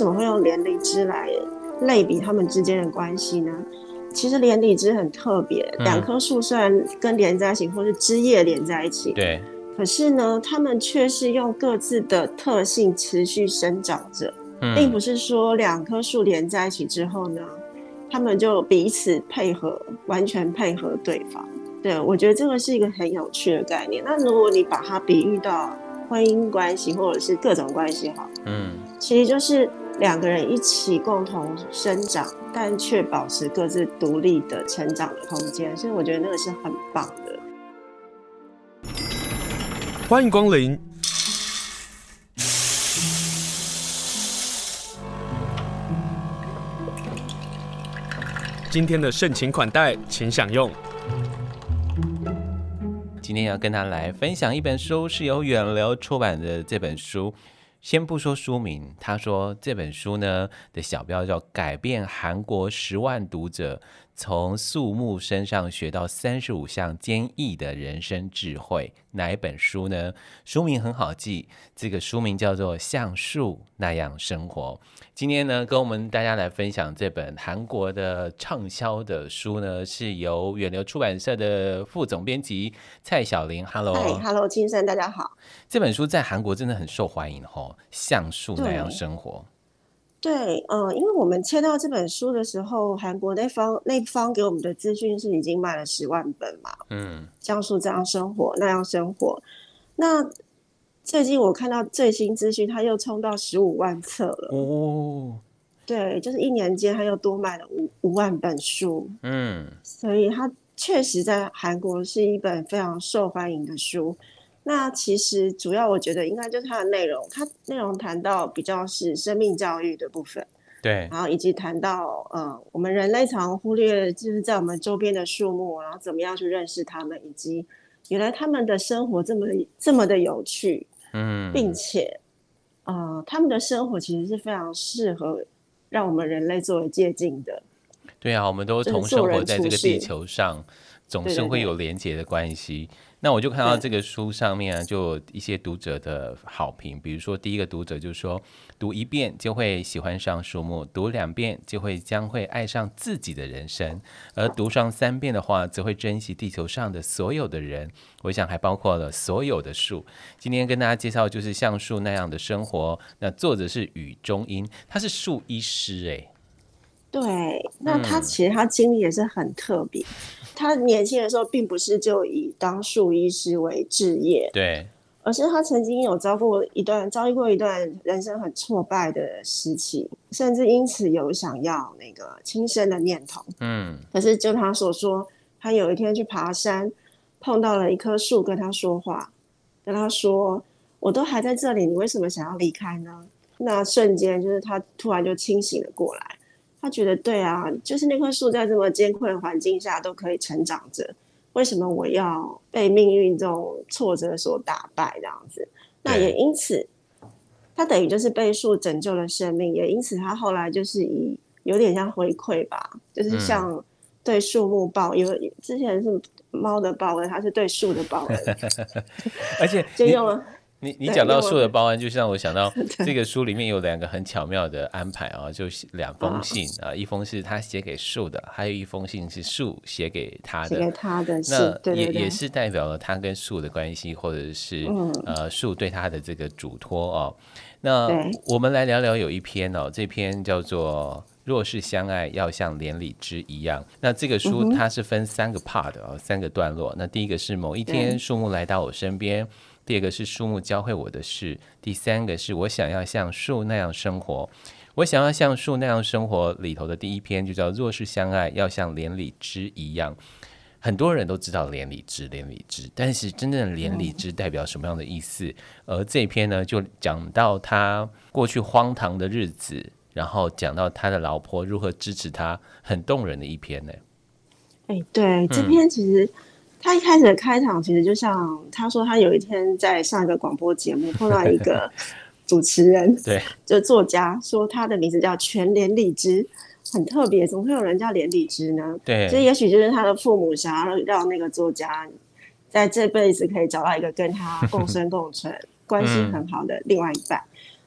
为什么会用连理枝来类比他们之间的关系呢？其实连理枝很特别，两棵树虽然跟连在一起，或是枝叶连在一起，对，可是呢，它们却是用各自的特性持续生长着，嗯、并不是说两棵树连在一起之后呢，他们就彼此配合，完全配合对方。对，我觉得这个是一个很有趣的概念。那如果你把它比喻到婚姻关系，或者是各种关系，好，嗯，其实就是。两个人一起共同生长，但却保持各自独立的成长的空间，所以我觉得那个是很棒的。欢迎光临。今天的盛情款待，请享用。今天要跟他来分享一本书，是由远流出版的这本书。先不说书名，他说这本书呢的小标叫《改变韩国十万读者从树木身上学到三十五项坚毅的人生智慧》。哪一本书呢？书名很好记，这个书名叫做《像树那样生活》。今天呢，跟我们大家来分享这本韩国的畅销的书呢，是由远流出版社的副总编辑蔡晓玲。Hello，Hello，金山，大家好。这本书在韩国真的很受欢迎哦，像树那样生活。对，对呃，因为我们签到这本书的时候，韩国那方那方给我们的资讯是已经卖了十万本嘛。嗯，江苏这样生活那样生活。那最近我看到最新资讯，它又冲到十五万册了。哦，对，就是一年间它又多卖了五五万本书。嗯，所以它确实在韩国是一本非常受欢迎的书。那其实主要我觉得应该就是它的内容，它内容谈到比较是生命教育的部分，对，然后以及谈到呃我们人类常忽略就是在我们周边的树木，然后怎么样去认识它们，以及原来他们的生活这么这么的有趣，嗯，并且呃他们的生活其实是非常适合让我们人类作为借鉴的。对啊，我们都同生活在这个地球上，总是会有连结的关系。对对对那我就看到这个书上面啊，就一些读者的好评，比如说第一个读者就说，读一遍就会喜欢上树木，读两遍就会将会爱上自己的人生，而读上三遍的话，则会珍惜地球上的所有的人。我想还包括了所有的树。今天跟大家介绍就是像树那样的生活。那作者是雨中英，他是树医师哎。对，那他其实他经历也是很特别。嗯他年轻的时候，并不是就以当树医师为志业，对，而是他曾经有遭过一段遭遇过一段人生很挫败的时期，甚至因此有想要那个轻生的念头。嗯，可是就他所说，他有一天去爬山，碰到了一棵树，跟他说话，跟他说：“我都还在这里，你为什么想要离开呢？”那瞬间，就是他突然就清醒了过来。他觉得对啊，就是那棵树在这么艰困的环境下都可以成长着，为什么我要被命运这种挫折所打败这样子？那也因此，他等于就是被树拯救了生命，也因此他后来就是以有点像回馈吧，就是像对树木报，因为之前是猫的报恩，他是对树的报恩，而且就用了。你你讲到树的报恩，就让我想到 这个书里面有两个很巧妙的安排啊，就是两封信啊，一封是他写给树的，还有一封信是树写给他的。写给他的，那也也是代表了他跟树的关系，或者是、嗯、呃树对他的这个嘱托哦。那我们来聊聊有一篇哦，这篇叫做《若是相爱，要像连理枝一样》。那这个书它是分三个 part 哦，三个段落。那第一个是某一天树木来到我身边。第二个是树木教会我的事，第三个是我想要像树那样生活。我想要像树那样生活里头的第一篇就叫“若是相爱，要像连理枝一样”。很多人都知道连理枝，连理枝，但是真正的连理枝代表什么样的意思？而这篇呢，就讲到他过去荒唐的日子，然后讲到他的老婆如何支持他，很动人的一篇呢。哎，对，这篇其实、他一开始的开场其实就像他说，他有一天在上一个广播节目碰到一个 主持人，对，就作家说他的名字叫全连理枝，很特别，怎么会有人叫连理枝呢？对，所以也许就是他的父母想要让那个作家在这辈子可以找到一个跟他共生 共存、关系很好的另外一半。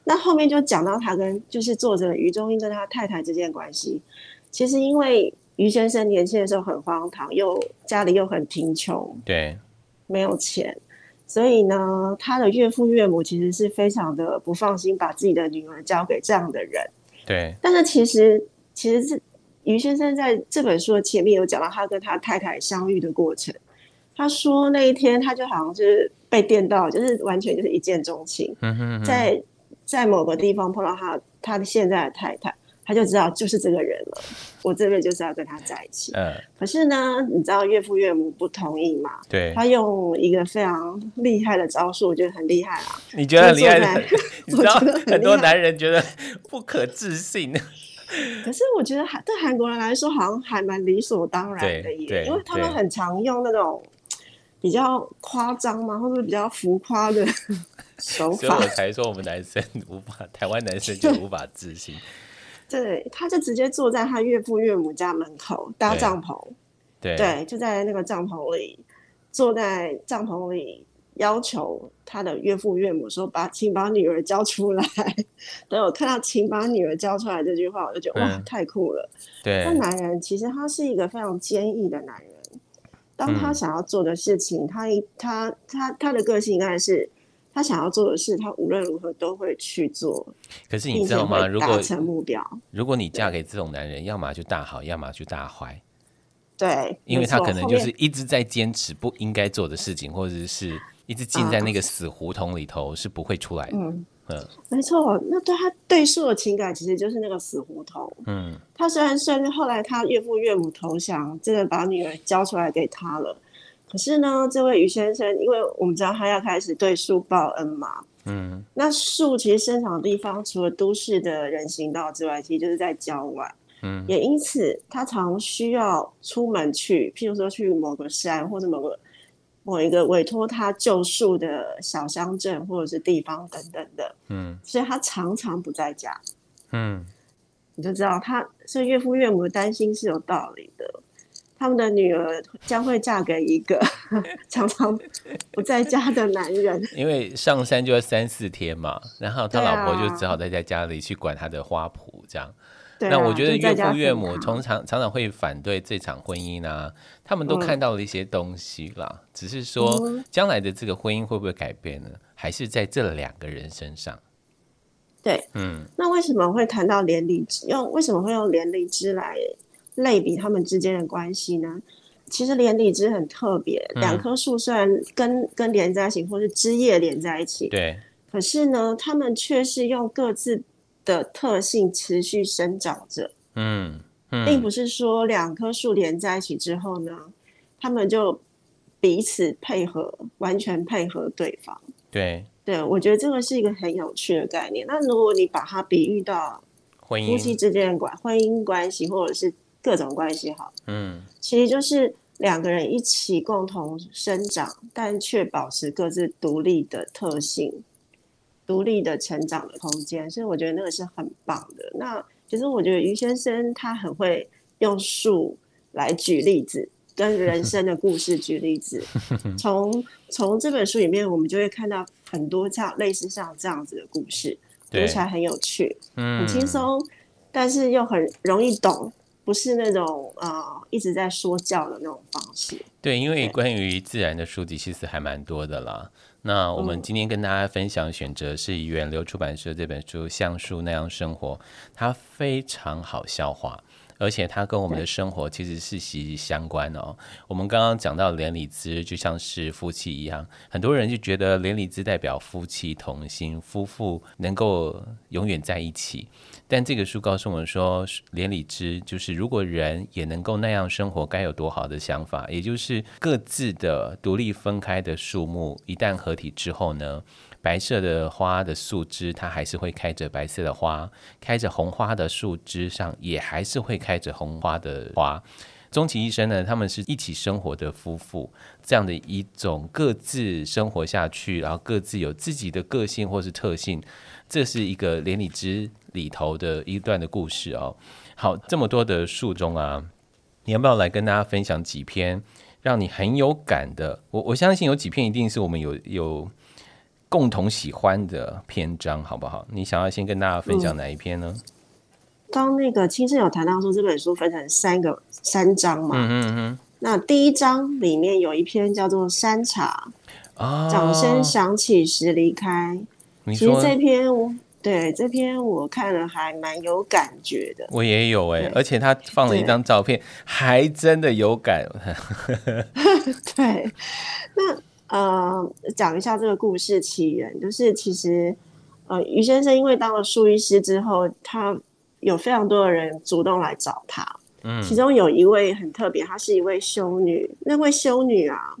那后面就讲到他跟就是作者余中英跟他太太之间的关系。其实因为余先生年轻的时候很荒唐，又家里又很贫穷，对，没有钱，所以呢，他的岳父岳母其实是非常的不放心把自己的女儿交给这样的人。对，但是其实其实是于先生在这本书的前面有讲到他跟他太太相遇的过程。他说那一天他就好像就是被电到，就是完全就是一见钟情。嗯哼哼，在在某个地方碰到他他的现在的太太，他就知道就是这个人了。我这边就是要跟他在一起。嗯。可是呢，你知道岳父岳母不同意嘛？对。他用一个非常厉害的招数，我觉得很厉害啊。你觉得很厉害？你知 道很多男人觉得不可置信。可是我觉得韩对韩国人来说，好像还蛮理所当然的耶，因为他们很常用那种。比较夸张嘛？或者比较浮夸的手法？所以我才说我们男生无法，台湾男生就无法置信。对，他就直接坐在他岳父岳母家门口搭帐篷，对，对，就在那个帐篷里，坐在帐篷里，要求他的岳父岳母说：“把，请把女儿交出来。”等我看到“请把女儿交出来”这句话，我就觉得、嗯、哇，太酷了。对，那男人其实他是一个非常坚毅的男人。当他想要做的事情，嗯、他他他他的个性应该是，他想要做的事，他无论如何都会去做。可是你知道吗？如果达成目标，如果你嫁给这种男人，要么就大好，要么就大坏。对，因为他可能就是一直在坚持不应该做的事情，或者是一直进在那个死胡同里头，是不会出来的。嗯嗯，没错，那对他对树的情感其实就是那个死胡同。嗯，他虽然算是后来他岳父岳母投降，真的把女儿交出来给他了，可是呢，这位于先生，因为我们知道他要开始对树报恩嘛。嗯，那树其实生长的地方，除了都市的人行道之外，其实就是在郊外。嗯，也因此他常需要出门去，譬如说去某个山或者某个。某一个委托他救树的小乡镇或者是地方等等的，嗯，所以他常常不在家，嗯，你就知道他，所以岳父岳母的担心是有道理的。他们的女儿将会嫁给一个 常常不在家的男人，因为上山就要三四天嘛，然后他老婆就只好待在家里去管他的花圃，这样。啊、那我觉得岳父岳母通常常常会反对这场婚姻啊，他们都看到了一些东西啦，嗯、只是说将来的这个婚姻会不会改变呢？还是在这两个人身上？对，嗯，那为什么会谈到连理枝？用为什么会用连理枝来类比他们之间的关系呢？其实连理枝很特别，两棵树虽然根根连在一起，或是枝叶连在一起，对，可是呢，他们却是用各自。的特性持续生长着，嗯，嗯，并不是说两棵树连在一起之后呢，他们就彼此配合，完全配合对方。对，对，我觉得这个是一个很有趣的概念。那如果你把它比喻到婚姻、夫妻之间的关婚姻关系，或者是各种关系，好，嗯，其实就是两个人一起共同生长，但却保持各自独立的特性。独立的成长的空间，所以我觉得那个是很棒的。那其实我觉得于先生他很会用树来举例子，跟人生的故事举例子。从从这本书里面，我们就会看到很多这样类似像这样子的故事，读起来很有趣，嗯很轻松，但是又很容易懂，不是那种呃一直在说教的那种方式。对，因为关于自然的书籍其实还蛮多的啦。那我们今天跟大家分享选择是远流出版社这本书《像树那样生活》，它非常好消化，而且它跟我们的生活其实是息息相关哦。我们刚刚讲到连理枝就像是夫妻一样，很多人就觉得连理枝代表夫妻同心，夫妇能够永远在一起。但这个书告诉我们说，连理枝就是如果人也能够那样生活，该有多好的想法。也就是各自的独立分开的树木，一旦合体之后呢，白色的花的树枝它还是会开着白色的花，开着红花的树枝上也还是会开着红花的花。终其一生呢，他们是一起生活的夫妇，这样的一种各自生活下去，然后各自有自己的个性或是特性，这是一个连理枝里头的一段的故事哦。好，这么多的树中啊，你要不要来跟大家分享几篇让你很有感的？我我相信有几篇一定是我们有有共同喜欢的篇章，好不好？你想要先跟大家分享哪一篇呢？刚、嗯、那个青生有谈到说，这本书分成三个三章嘛。嗯嗯嗯。那第一章里面有一篇叫做《山茶》，啊，掌声响起时离开。其实这篇我。对，这篇我看了还蛮有感觉的，我也有哎、欸，而且他放了一张照片，还真的有感。对，那呃，讲一下这个故事起源，就是其实呃，于先生因为当了树医师之后，他有非常多的人主动来找他，嗯，其中有一位很特别，她是一位修女，那位修女啊。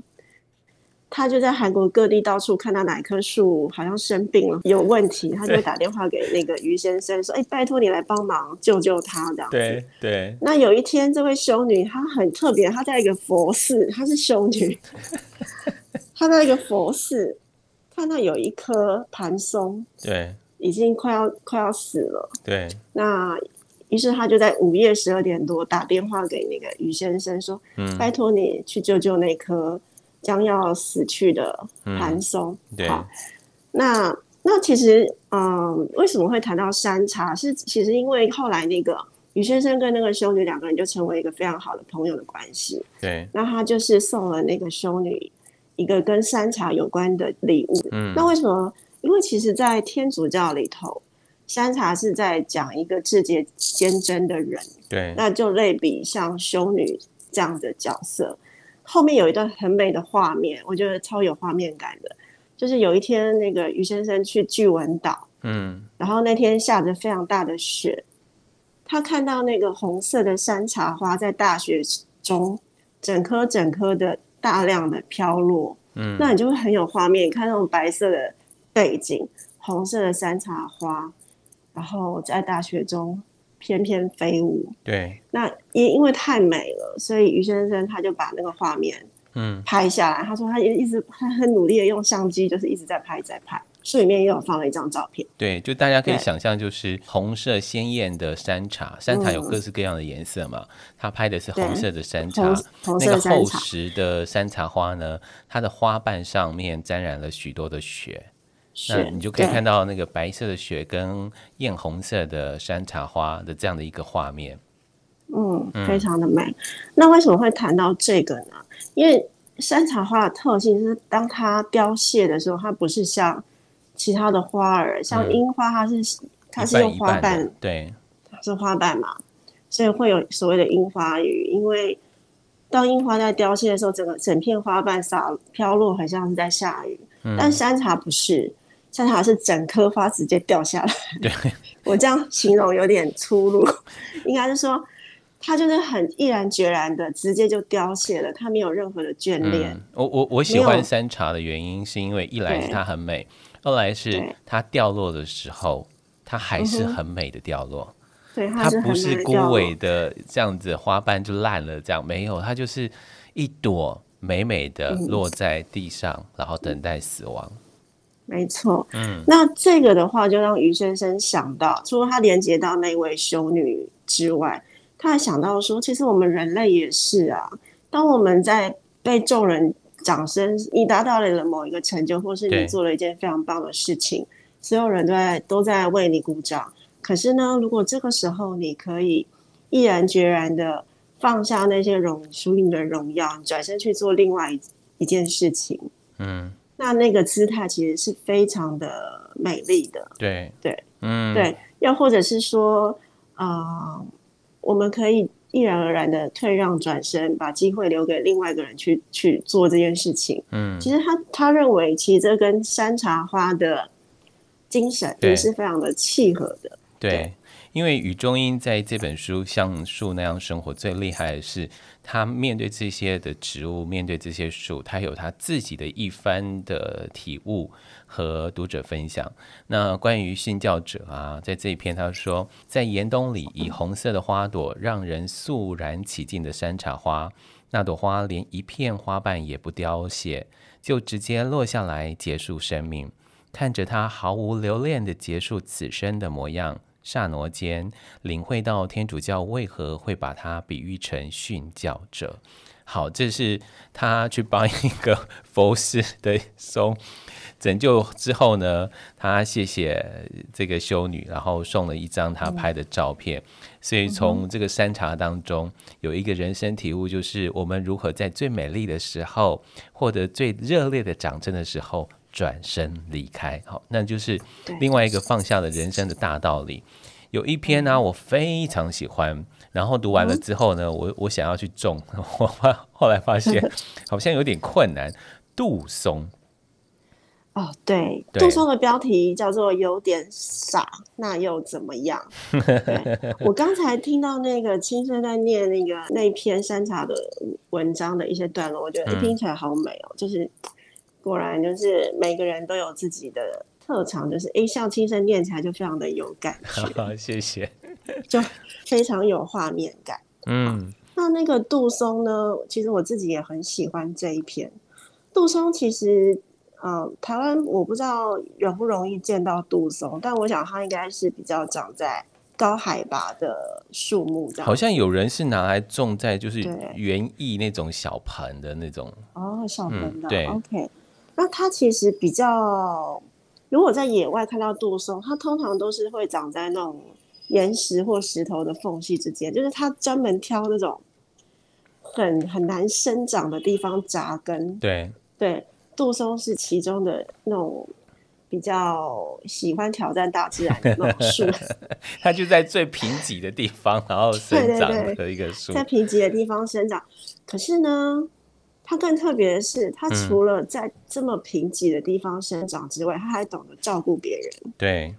她就在韩国各地到处看到哪一棵树好像生病了，有问题，她就会打电话给那个于先生说：“哎、欸，拜托你来帮忙救救他。”这样子。对对。那有一天，这位修女她很特别，她在一个佛寺，她是修女，她在一个佛寺看到有一棵盘松，对，已经快要快要死了。对。那于是他就在午夜十二点多打电话给那个于先生说：“嗯，拜托你去救救那棵。”将要死去的盘松，嗯，对，好，那那其实，嗯，为什么会谈到山茶？是其实因为后来那个于先生跟那个修女两个人就成为一个非常好的朋友的关系。对，那他就是送了那个修女一个跟山茶有关的礼物。嗯，那为什么？因为其实，在天主教里头，山茶是在讲一个志节坚贞的人。对，那就类比像修女这样的角色。后面有一段很美的画面，我觉得超有画面感的，就是有一天那个余先生去巨文岛，嗯，然后那天下着非常大的雪，他看到那个红色的山茶花在大雪中整颗整颗的大量的飘落，嗯，那你就会很有画面，看那种白色的背景，红色的山茶花，然后在大雪中。翩翩飞舞，对，那因因为太美了，所以于先生他就把那个画面嗯拍下来。嗯、他说他也一直他很努力的用相机，就是一直在拍在拍。书里面也有放了一张照片，对，就大家可以想象，就是红色鲜艳的山茶，山茶有各式各样的颜色嘛。他拍的是红色的山茶，那个厚实的山茶花呢，它的花瓣上面沾染了许多的雪。那你就可以看到那个白色的雪跟艳红色的山茶花的这样的一个画面，嗯，非常的美。嗯。那为什么会谈到这个呢？因为山茶花的特性是，当它凋谢的时候，它不是像其他的花儿，像樱花，它是、嗯、它是用花瓣，对，它是花瓣嘛，所以会有所谓的樱花雨。因为当樱花在凋谢的时候，整个整片花瓣洒飘落，很像是在下雨。嗯、但山茶不是。山茶是整颗花直接掉下来。对，我这样形容有点粗鲁，应该是说它就是很毅然决然的直接就凋谢了，它没有任何的眷恋。嗯、我我我喜欢山茶的原因是因为一来是它很美，二来是它掉落的时候它还是很美的掉落。对，它不是枯萎的这样子，花瓣就烂了这样，没有，它就是一朵美美的落在地上，嗯、然后等待死亡。没错，嗯，那这个的话，就让于先生想到，除了他连接到那位修女之外，他还想到说，其实我们人类也是啊。当我们在被众人掌声，你达到了某一个成就，或是你做了一件非常棒的事情，所有人都在都在为你鼓掌。可是呢，如果这个时候你可以毅然决然的放下那些荣属于你的荣耀，转身去做另外一一件事情，嗯。那那个姿态其实是非常的美丽的，对。对，嗯，对，又或者是说，啊、呃，我们可以毅然而然的退让转身，把机会留给另外一个人去去做这件事情。嗯，其实他他认为，其实这跟山茶花的精神也是非常的契合的。对，对因为雨中英在这本书《像树那样生活》最厉害的是。他面对这些的植物，面对这些树，他有他自己的一番的体悟和读者分享。那关于信教者啊，在这一篇他说，在严冬里，以红色的花朵让人肃然起敬的山茶花，那朵花连一片花瓣也不凋谢，就直接落下来结束生命。看着它毫无留恋的结束此生的模样。刹那间，领会到天主教为何会把它比喻成殉教者。好，这是他去帮一个 佛师的松拯救之后呢，他谢谢这个修女，然后送了一张他拍的照片。嗯、所以从这个山茶当中有一个人生体悟，就是我们如何在最美丽的时候，获得最热烈的掌声的时候，转身离开。好，那就是另外一个放下了人生的大道理。有一篇呢、啊，我非常喜欢。然后读完了之后呢，我我想要去种，我发后来发现 好像有点困难。杜松，哦，对，对杜松的标题叫做“有点傻”，那又怎么样？我刚才听到那个青森在念那个那篇山茶的文章的一些段落，我觉得听起来好美哦，嗯、就是果然就是每个人都有自己的特长，就是一，像轻声念起来就非常的有感觉。好，谢谢。就非常有画面感。嗯，那那个杜松呢？其实我自己也很喜欢这一篇。杜松其实，呃，台湾我不知道容不容易见到杜松，但我想它应该是比较长在高海拔的树木。好像有人是拿来种在就是园艺那种小盆的那种。哦，小盆的。嗯、对，OK。那它其实比较，如果在野外看到杜松，它通常都是会长在那种。岩石或石头的缝隙之间，就是它专门挑那种很很难生长的地方扎根。对对，杜松是其中的那种比较喜欢挑战大自然的那种树。它就在最贫瘠的地方，然后生长的一个树，在贫瘠的地方生长。可是呢，它更特别的是，它除了在这么贫瘠的地方生长之外，它、嗯、还懂得照顾别人。对。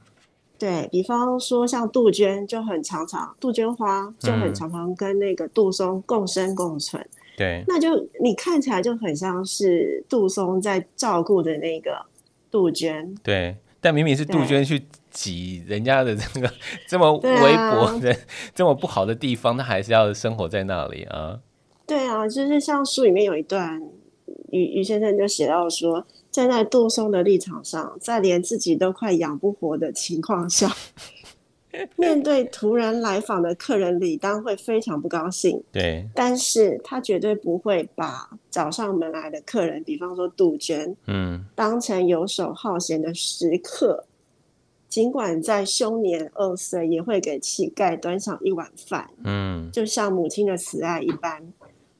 对，比方说，像杜鹃就很常常，杜鹃花就很常常跟那个杜松共生共存。嗯、对，那就你看起来就很像是杜松在照顾的那个杜鹃。对，但明明是杜鹃去挤人家的这个 这么微薄的、啊、这么不好的地方，他还是要生活在那里啊。对啊，就是像书里面有一段，于于先生就写到说。站在杜松的立场上，在连自己都快养不活的情况下，面对突然来访的客人，理当会非常不高兴。对，但是他绝对不会把找上门来的客人，比方说杜鹃，嗯，当成游手好闲的食客。尽管在凶年二岁，也会给乞丐端上一碗饭。嗯，就像母亲的慈爱一般，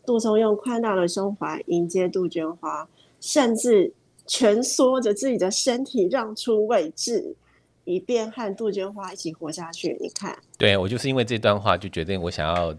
杜松用宽大的胸怀迎接杜鹃花，甚至。蜷缩着自己的身体，让出位置，以便和杜鹃花一起活下去。你看，对，我就是因为这段话，就决定我想要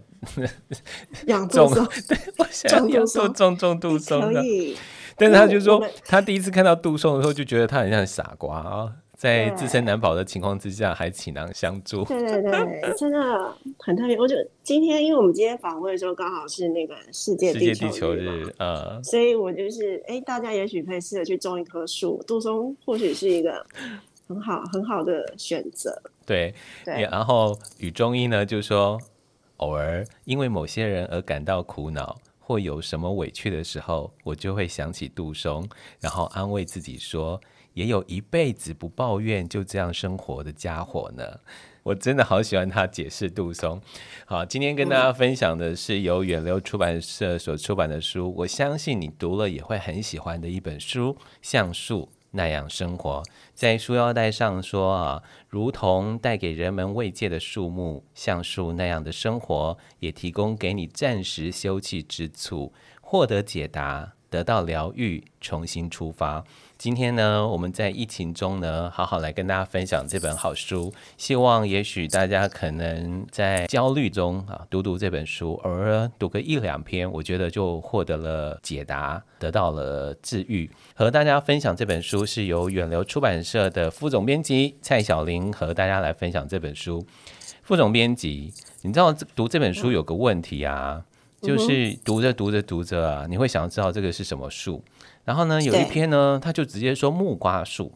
养杜松，对，我 想要做种种杜松的。可以，但是他就说，他第一次看到杜松的时候，就觉得他很像傻瓜啊。在自身难保的情况之下，还倾囊相助。对对对，真的很特别。我就今天，因为我们今天访问的时候刚好是那个世界地球日，呃，所以我就是，哎，大家也许可以试着去种一棵树，杜松或许是一个很好很好的选择。对对，然后雨中一呢就说，偶尔因为某些人而感到苦恼或有什么委屈的时候，我就会想起杜松，然后安慰自己说。也有一辈子不抱怨就这样生活的家伙呢，我真的好喜欢他解释杜松。好，今天跟大家分享的是由远流出版社所出版的书，我相信你读了也会很喜欢的一本书，《像树那样生活》。在书腰带上说啊，如同带给人们慰藉的树木，像树那样的生活，也提供给你暂时休憩之处，获得解答，得到疗愈，重新出发。今天呢，我们在疫情中呢，好好来跟大家分享这本好书。希望也许大家可能在焦虑中啊，读读这本书，偶尔读个一两篇，我觉得就获得了解答，得到了治愈。和大家分享这本书是由远流出版社的副总编辑蔡小玲和大家来分享这本书。副总编辑，你知道读这本书有个问题啊，就是读着读着读着啊，你会想知道这个是什么树。然后呢，有一篇呢，他就直接说木瓜树，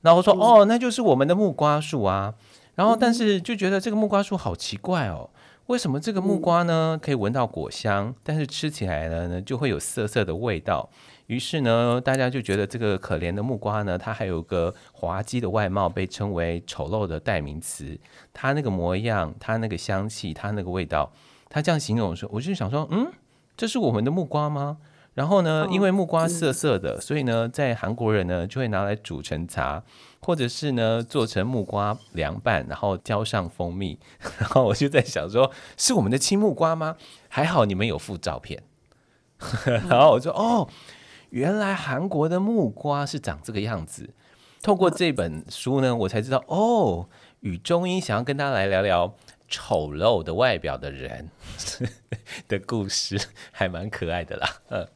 然后我说、嗯、哦，那就是我们的木瓜树啊。然后但是就觉得这个木瓜树好奇怪哦，为什么这个木瓜呢可以闻到果香，但是吃起来呢就会有涩涩的味道？于是呢，大家就觉得这个可怜的木瓜呢，它还有个滑稽的外貌，被称为丑陋的代名词。它那个模样，它那个香气，它那个味道，它这样形容的时候，我就想说，嗯，这是我们的木瓜吗？然后呢，因为木瓜涩涩的，所以呢，在韩国人呢就会拿来煮成茶，或者是呢做成木瓜凉拌，然后浇上蜂蜜。然后我就在想说，是我们的青木瓜吗？还好你们有附照片。然后我说，哦，原来韩国的木瓜是长这个样子。透过这本书呢，我才知道，哦，与中英想要跟大家来聊聊丑陋的外表的人 的故事，还蛮可爱的啦。嗯。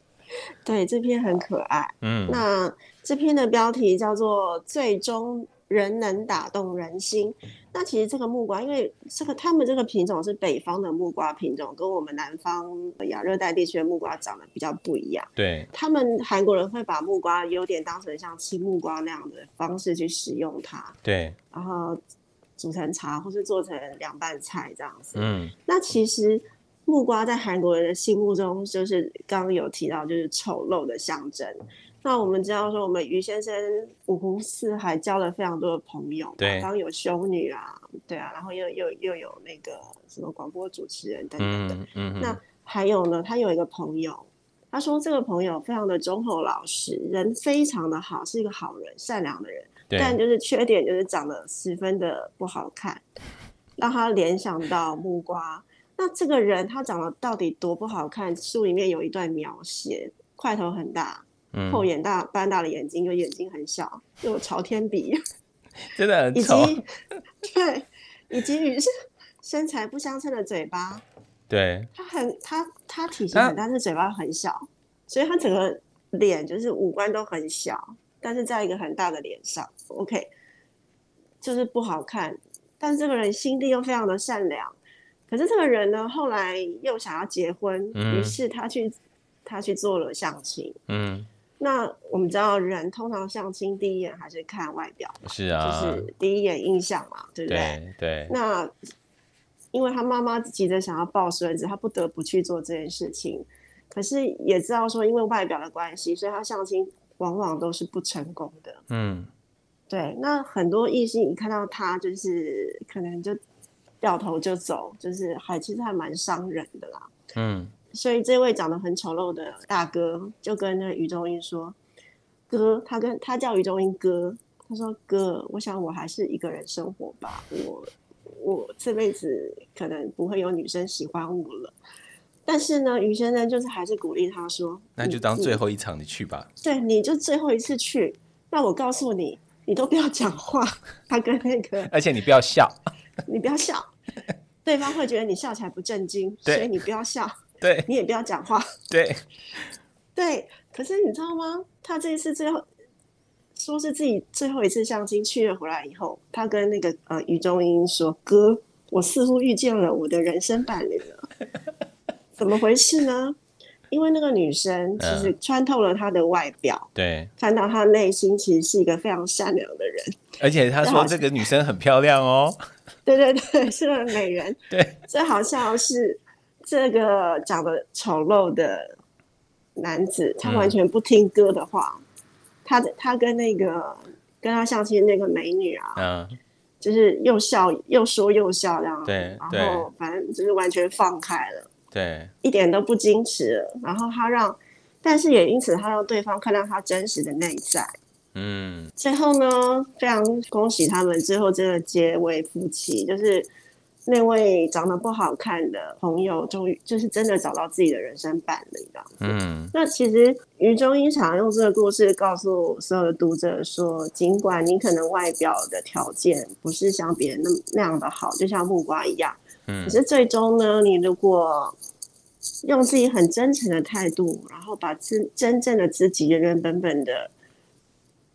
对，这篇很可爱。嗯，那这篇的标题叫做“最终仍能打动人心”。那其实这个木瓜，因为这个他们这个品种是北方的木瓜品种，跟我们南方亚热带地区的木瓜长得比较不一样。对，他们韩国人会把木瓜有点当成像吃木瓜那样的方式去使用它。对，然后煮成茶或是做成凉拌菜这样子。嗯，那其实。木瓜在韩国人的心目中，就是刚刚有提到，就是丑陋的象征。那我们知道说，我们于先生五湖四海交了非常多的朋友，对，刚有修女啊，对啊，然后又又又有那个什么广播主持人等等的。嗯嗯。那还有呢，他有一个朋友，他说这个朋友非常的忠厚老实，人非常的好，是一个好人，善良的人。对。但就是缺点就是长得十分的不好看，让他联想到木瓜。那这个人他长得到底多不好看？书里面有一段描写：块头很大，嗯、厚眼大半大的眼睛，有眼睛很小，有朝天鼻，真的。以及 对，以及与是身材不相称的嘴巴。对，他很他他体型很大，但是嘴巴很小，所以他整个脸就是五官都很小，但是在一个很大的脸上，OK，就是不好看。但是这个人心地又非常的善良。可是这个人呢，后来又想要结婚，嗯、于是他去他去做了相亲。嗯，那我们知道，人通常相亲第一眼还是看外表，是啊，就是第一眼印象嘛，对不对？对。对，那因为他妈妈急着想要抱孙子，他不得不去做这件事情。可是也知道说，因为外表的关系，所以他相亲往往都是不成功的。嗯，对。那很多异性一看到他，就是可能就。掉头就走，就是还其实还蛮伤人的啦。嗯，所以这位长得很丑陋的大哥就跟那个于中英说：“哥，他跟他叫于中英哥，他说哥，我想我还是一个人生活吧。我我这辈子可能不会有女生喜欢我了。但是呢，于先生就是还是鼓励他说：那就当最后一场你去吧。对，你就最后一次去。那我告诉你，你都不要讲话。他跟那个，而且你不要笑。”你不要笑，对方会觉得你笑起来不正经，所以你不要笑，对，你也不要讲话，对，对。可是你知道吗？他这一次最后说是自己最后一次相亲，去了回来以后，他跟那个呃于中英说：“哥，我似乎遇见了我的人生伴侣了。”怎么回事呢？因为那个女生其实穿透了她的外表，嗯、对，看到她内心其实是一个非常善良的人，而且他说这个女生很漂亮哦。对对对，是个美人。对，这好像是这个长得丑陋的男子，他完全不听哥的话。嗯、他他跟那个跟他相亲那个美女啊，嗯，就是又笑又说又笑这样。对，然后反正就是完全放开了，对，一点都不矜持了。然后他让，但是也因此他让对方看到他真实的内在。嗯，最后呢，非常恭喜他们，最后真的结为夫妻。就是那位长得不好看的朋友，终于就是真的找到自己的人生伴侣。嗯，那其实于中英想用这个故事告诉所有的读者说，尽管你可能外表的条件不是像别人那那样的好，就像木瓜一样，嗯，可是最终呢，你如果用自己很真诚的态度，然后把自真正的自己原原本本的。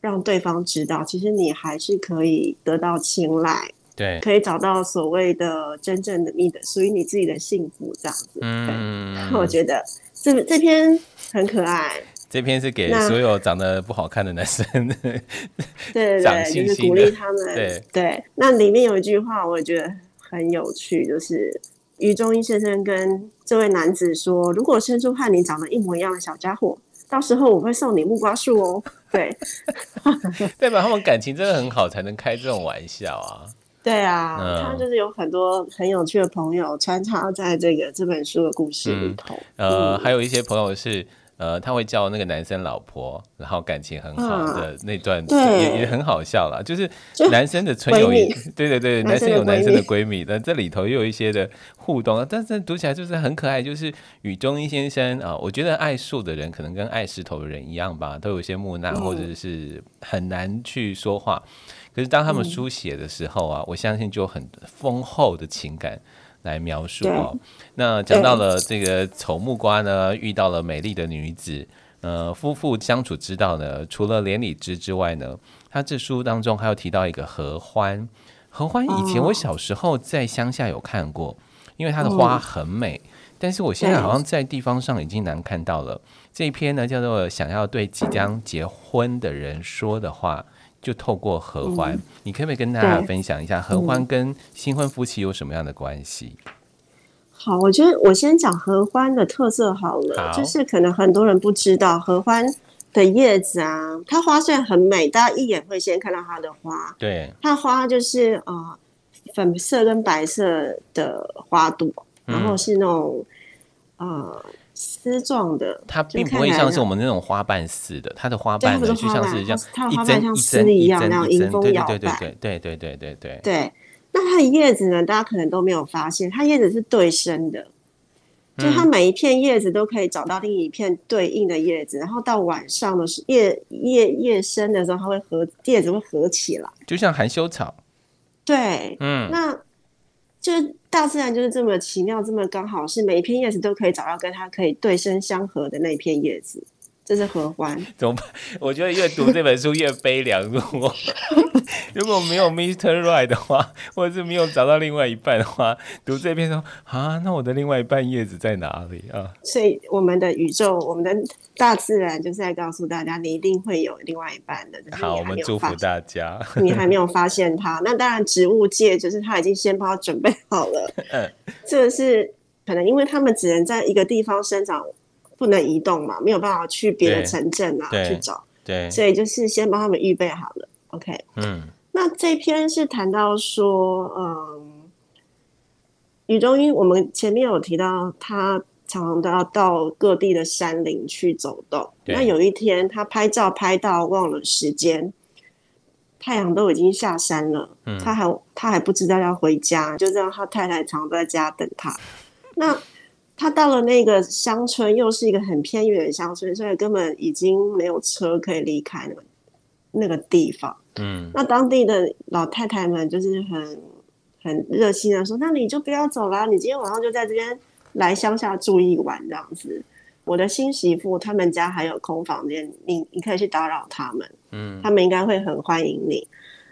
让对方知道，其实你还是可以得到青睐，对，可以找到所谓的真正的你的属于你自己的幸福，这样子。嗯，我觉得这这篇很可爱。这篇是给所有长得不好看的男生的，对对对，就是鼓励他们。对对，那里面有一句话，我觉得很有趣，就是于中医先生跟这位男子说：“如果生出和你长得一模一样的小家伙。”到时候我会送你木瓜树哦。对，对吧？他们感情真的很好，才能开这种玩笑啊。对啊，嗯、他就是有很多很有趣的朋友穿插在这个这本书的故事里头。嗯、呃，嗯、还有一些朋友是呃，他会叫那个男生老婆，然后感情很好的那段，啊、也也很好笑啦。就是男生的纯友谊，对对对，男生有男生的闺蜜，但这里头又有一些的互动，但是读起来就是很可爱。就是与中一先生啊，我觉得爱树的人可能跟爱石头的人一样吧，都有一些木讷，或者是很难去说话。可是当他们书写的时候啊，我相信就很丰厚的情感。来描述哦，那讲到了这个丑木瓜呢，遇到了美丽的女子，呃，夫妇相处之道呢，除了连理枝之外呢，他这书当中还有提到一个合欢，合欢以前我小时候在乡下有看过，因为它的花很美，但是我现在好像在地方上已经难看到了。这一篇呢叫做想要对即将结婚的人说的话。就透过合欢，嗯、你可不可以跟大家分享一下合欢跟新婚夫妻有什么样的关系？好，我觉得我先讲合欢的特色好了，好，就是可能很多人不知道合欢的叶子啊，它花虽然很美，大家一眼会先看到它的花，对，它花就是呃粉色跟白色的花朵，嗯、然后是那种呃。丝状的，它并不会像是我们那种花瓣似的，它的花瓣呢就像是这样，它的花瓣像丝一样那样迎风摇摆，对对对对对对对对。对，那它的叶子呢，大家可能都没有发现，它叶子是对生的，就它每一片叶子都可以找到另一片对应的叶子，然后到晚上的时叶叶叶生的时候，它会合叶子会合起来，就像含羞草。对，嗯，那。就是大自然就是这么奇妙，这么刚好是每一片叶子都可以找到跟它可以对生相合的那片叶子。这是合欢，怎么办？我觉得越读这本书越悲凉。如果 如果没有 Mr. Right 的话，或者是没有找到另外一半的话，读这篇说啊，那我的另外一半叶子在哪里啊？所以我们的宇宙，我们的大自然就是在告诉大家，你一定会有另外一半的。好，我们祝福大家。你还没有发现它，那当然植物界就是他已经先帮他准备好了。嗯，这个是可能因为他们只能在一个地方生长。不能移动嘛，没有办法去别的城镇啊去找，对，所以就是先帮他们预备好了。OK，嗯，那这篇是谈到说，嗯，宇中一，我们前面有提到，他常常都要到各地的山林去走动。那有一天，他拍照拍到忘了时间，太阳都已经下山了，嗯，他还他还不知道要回家，就这样，他太太常在家等他。那他到了那个乡村，又是一个很偏远的乡村，所以根本已经没有车可以离开那个那个地方。嗯，那当地的老太太们就是很很热心的说：“那你就不要走了，你今天晚上就在这边来乡下住一晚这样子。我的新媳妇他们家还有空房间，你你可以去打扰他们，嗯，他们应该会很欢迎你。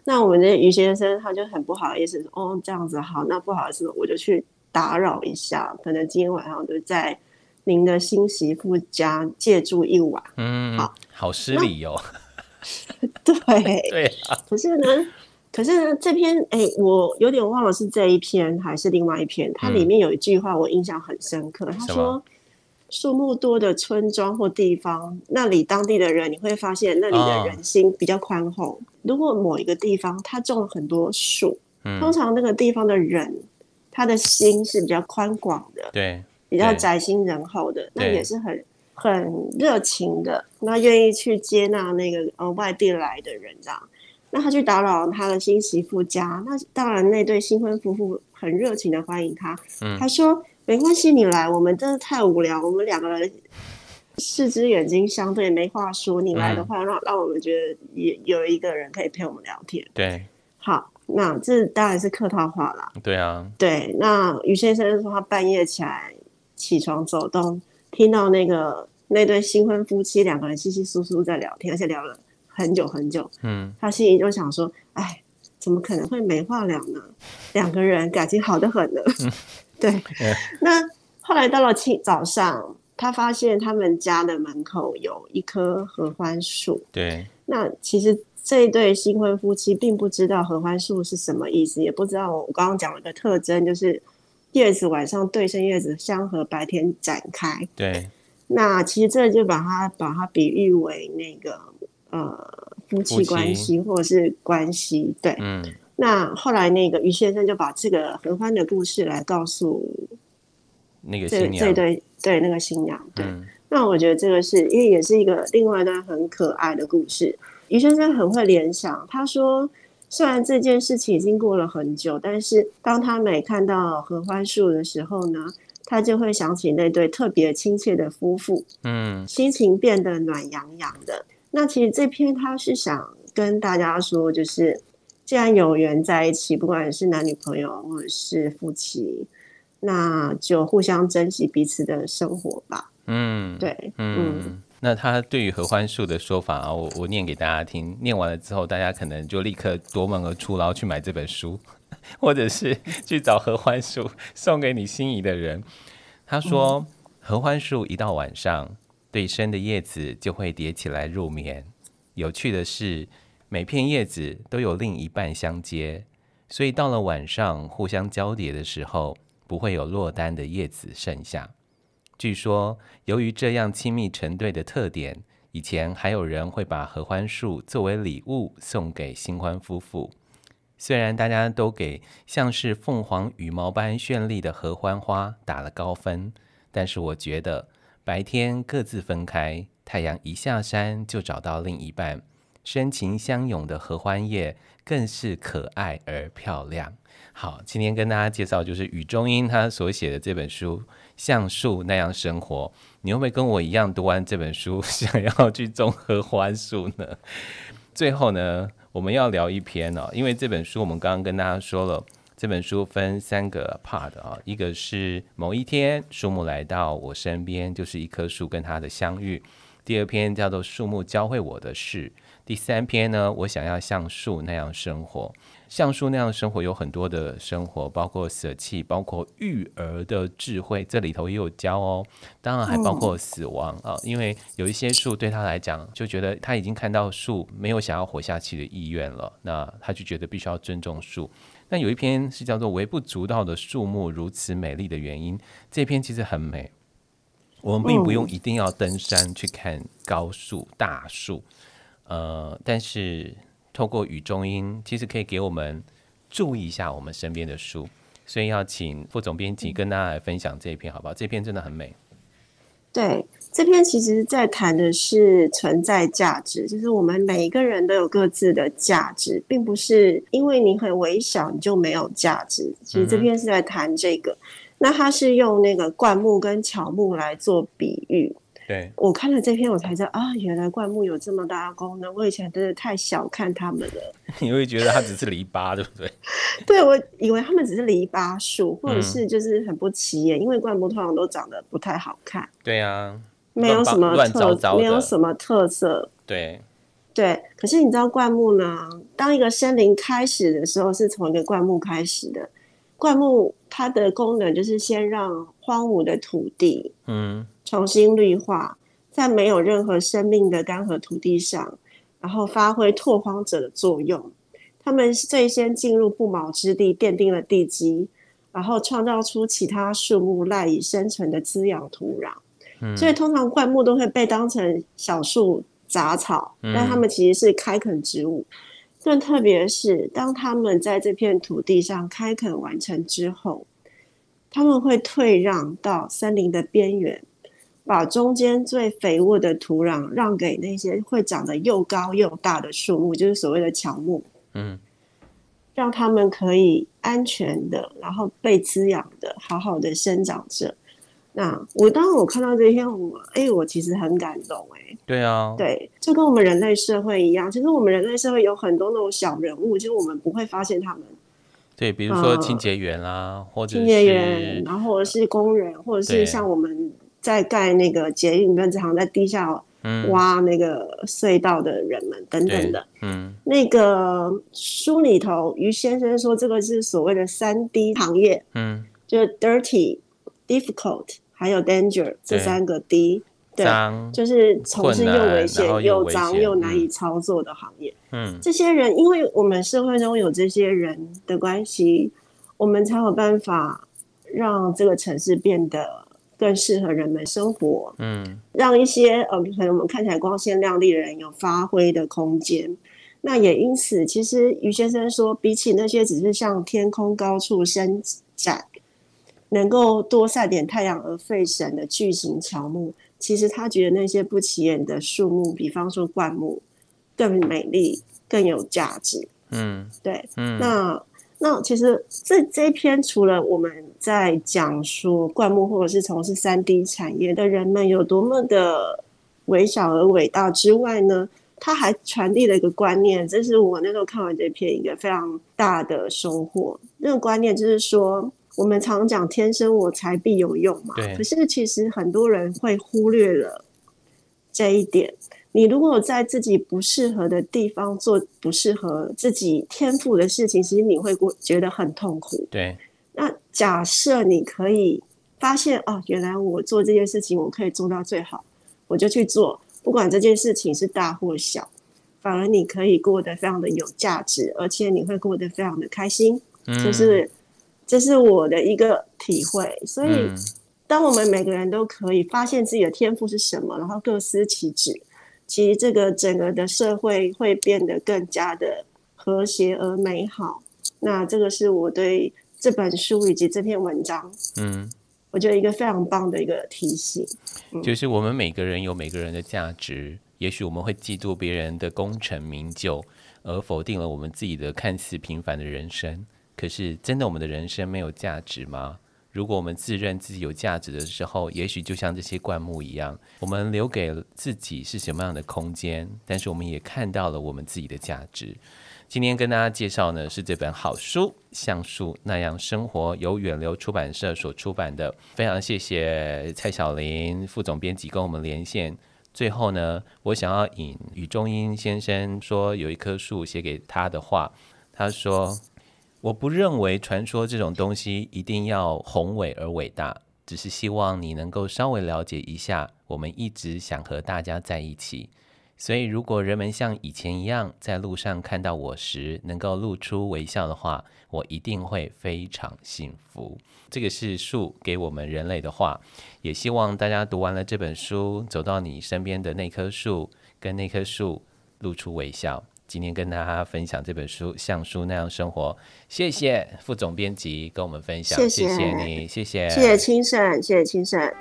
那我们的于先生他就很不好意思说：哦，这样子好，那不好意思，我就去。”打扰一下，可能今天晚上就在您的新媳妇家借住一晚。嗯，好，好失礼哦。对 对啊。可是呢，可是呢，这篇哎，我有点忘了是这一篇还是另外一篇。它里面有一句话我印象很深刻，他说：“树木多的村庄或地方，那里当地的人，你会发现那里的人心比较宽厚。如果某一个地方他种了很多树，通常那个地方的人。”他的心是比较宽广的，对，比较宅心仁厚的，那也是很很热情的，那愿意去接纳那个呃外地来的人这样。那他去打扰他的新媳妇家，那当然那对新婚夫妇很热情的欢迎他。嗯，他说没关系，你来，我们真的太无聊，我们两个人四只眼睛相对没话说，你来的话让让我们觉得也有一个人可以陪我们聊天。对，好。那这当然是客套话啦。对啊，对。那于先生说他半夜起来起床走动，听到那个那对新婚夫妻两个人稀稀疏疏在聊天，而且聊了很久很久。嗯，他心里就想说：“哎，怎么可能会没话聊呢？两个人感情好得很呢。嗯” 对。嗯、那后来到了清早上，他发现他们家的门口有一棵合欢树。对。那其实。这一对新婚夫妻并不知道合欢树是什么意思，也不知道我刚刚讲了个特征，就是叶子晚上对生叶子相合，白天展开。对，那其实这就把它把它比喻为那个呃夫妻关系或者是关系。对，嗯。那后来那个于先生就把这个合欢的故事来告诉那个新娘，这对对那个新娘。对，嗯、那我觉得这个是因为也是一个另外一段很可爱的故事。于先生很会联想，他说，虽然这件事情已经过了很久，但是当他每看到合欢树的时候呢，他就会想起那对特别亲切的夫妇，嗯，心情变得暖洋洋的。那其实这篇他是想跟大家说，就是既然有缘在一起，不管是男女朋友或者是夫妻，那就互相珍惜彼此的生活吧。嗯，对，嗯。嗯那他对于合欢树的说法啊，我我念给大家听。念完了之后，大家可能就立刻夺门而出，然后去买这本书，或者是去找合欢树送给你心仪的人。他说，合欢树一到晚上，对生的叶子就会叠起来入眠。有趣的是，每片叶子都有另一半相接，所以到了晚上互相交叠的时候，不会有落单的叶子剩下。据说，由于这样亲密成对的特点，以前还有人会把合欢树作为礼物送给新婚夫妇。虽然大家都给像是凤凰羽毛般绚丽的合欢花打了高分，但是我觉得白天各自分开，太阳一下山就找到另一半，深情相拥的合欢叶更是可爱而漂亮。好，今天跟大家介绍就是雨中英他所写的这本书。像树那样生活，你会不会跟我一样读完这本书，想要去种合欢树呢？最后呢，我们要聊一篇哦，因为这本书我们刚刚跟大家说了，这本书分三个 part 啊，一个是某一天树木来到我身边，就是一棵树跟它的相遇；第二篇叫做树木教会我的事；第三篇呢，我想要像树那样生活。像树那样的生活有很多的生活，包括舍弃，包括育儿的智慧，这里头也有教哦。当然还包括死亡啊，因为有一些树对他来讲，就觉得他已经看到树没有想要活下去的意愿了，那他就觉得必须要尊重树。那有一篇是叫做“微不足道的树木如此美丽的原因”，这篇其实很美。我们并不用一定要登山去看高树大树，呃，但是。透过雨中音，其实可以给我们注意一下我们身边的书，所以要请副总编辑跟大家来分享这一篇，好不好？这篇真的很美。对，这篇其实在谈的是存在价值，就是我们每一个人都有各自的价值，并不是因为你很微小你就没有价值。其实这篇是在谈这个，嗯、那他是用那个灌木跟乔木来做比喻。对，我看了这篇，我才知道啊，原来灌木有这么大的功能。我以前真的太小看他们了。你会觉得它只是篱笆，对不对？对，我以为他们只是篱笆树，或者是就是很不起眼，嗯、因为灌木通常都长得不太好看。对呀、啊，没有什么特，糟糟没有什么特色。对，对。可是你知道灌木呢？当一个森林开始的时候，是从一个灌木开始的。灌木它的功能就是先让荒芜的土地，嗯。重新绿化，在没有任何生命的干涸土地上，然后发挥拓荒者的作用。他们最先进入不毛之地，奠定了地基，然后创造出其他树木赖以生存的滋养土壤。嗯、所以，通常灌木都会被当成小树杂草，嗯、但他们其实是开垦植物。更特别是，当他们在这片土地上开垦完成之后，他们会退让到森林的边缘。把中间最肥沃的土壤让给那些会长得又高又大的树木，就是所谓的乔木，嗯，让他们可以安全的，然后被滋养的，好好的生长着。那我当我看到这篇，我哎、欸，我其实很感动、欸，哎，对啊，对，就跟我们人类社会一样，其实我们人类社会有很多那种小人物，就是我们不会发现他们。对，比如说清洁员啦，或者清洁员，然后或者是工人，或者是像我们。在盖那个捷运跟这行在地下挖那个隧道的人们等等的，嗯，那个书里头于先生说这个是所谓的三 D 行业，嗯，就是 dirty、difficult 还有 danger 这三个 D，对，就是从事又危险又脏又难以操作的行业，嗯，这些人因为我们社会中有这些人的关系，我们才有办法让这个城市变得。更适合人们生活，嗯，让一些呃，可能我们看起来光鲜亮丽的人有发挥的空间。那也因此，其实于先生说，比起那些只是向天空高处伸展，能够多晒点太阳而费神的巨型乔木，其实他觉得那些不起眼的树木，比方说灌木，更美丽、更有价值。嗯，对，嗯，那那其实这这一篇除了我们在讲说灌木或者是从事三 D 产业的人们有多么的微小而伟大之外呢，他还传递了一个观念，这是我那时候看完这篇一个非常大的收获。那个观念就是说。我们常讲“天生我材必有用”嘛，可是其实很多人会忽略了这一点。你如果在自己不适合的地方做不适合自己天赋的事情，其实你会过觉得很痛苦。对。那假设你可以发现哦，原来我做这件事情我可以做到最好，我就去做，不管这件事情是大或小，反而你可以过得非常的有价值，而且你会过得非常的开心。嗯。就是。这是我的一个体会，所以当我们每个人都可以发现自己的天赋是什么，然后各司其职，其实这个整个的社会会变得更加的和谐而美好。那这个是我对这本书以及这篇文章，嗯，我觉得一个非常棒的一个提醒，就是我们每个人有每个人的价值，也许我们会嫉妒别人的功成名就，而否定了我们自己的看似平凡的人生。可是，真的我们的人生没有价值吗？如果我们自认自己有价值的时候，也许就像这些灌木一样，我们留给自己是什么样的空间？但是我们也看到了我们自己的价值。今天跟大家介绍呢，是这本好书《像树那样生活》，由远流出版社所出版的。非常谢谢蔡小林副总编辑跟我们连线。最后呢，我想要引雨中英先生说有一棵树写给他的话，他说。我不认为传说这种东西一定要宏伟而伟大，只是希望你能够稍微了解一下。我们一直想和大家在一起，所以如果人们像以前一样在路上看到我时能够露出微笑的话，我一定会非常幸福。这个是树给我们人类的话，也希望大家读完了这本书，走到你身边的那棵树，跟那棵树露出微笑。今天跟大家分享这本书《像书那样生活》，谢谢副总编辑跟我们分享，谢谢，你，谢谢，谢谢青盛，谢谢青盛。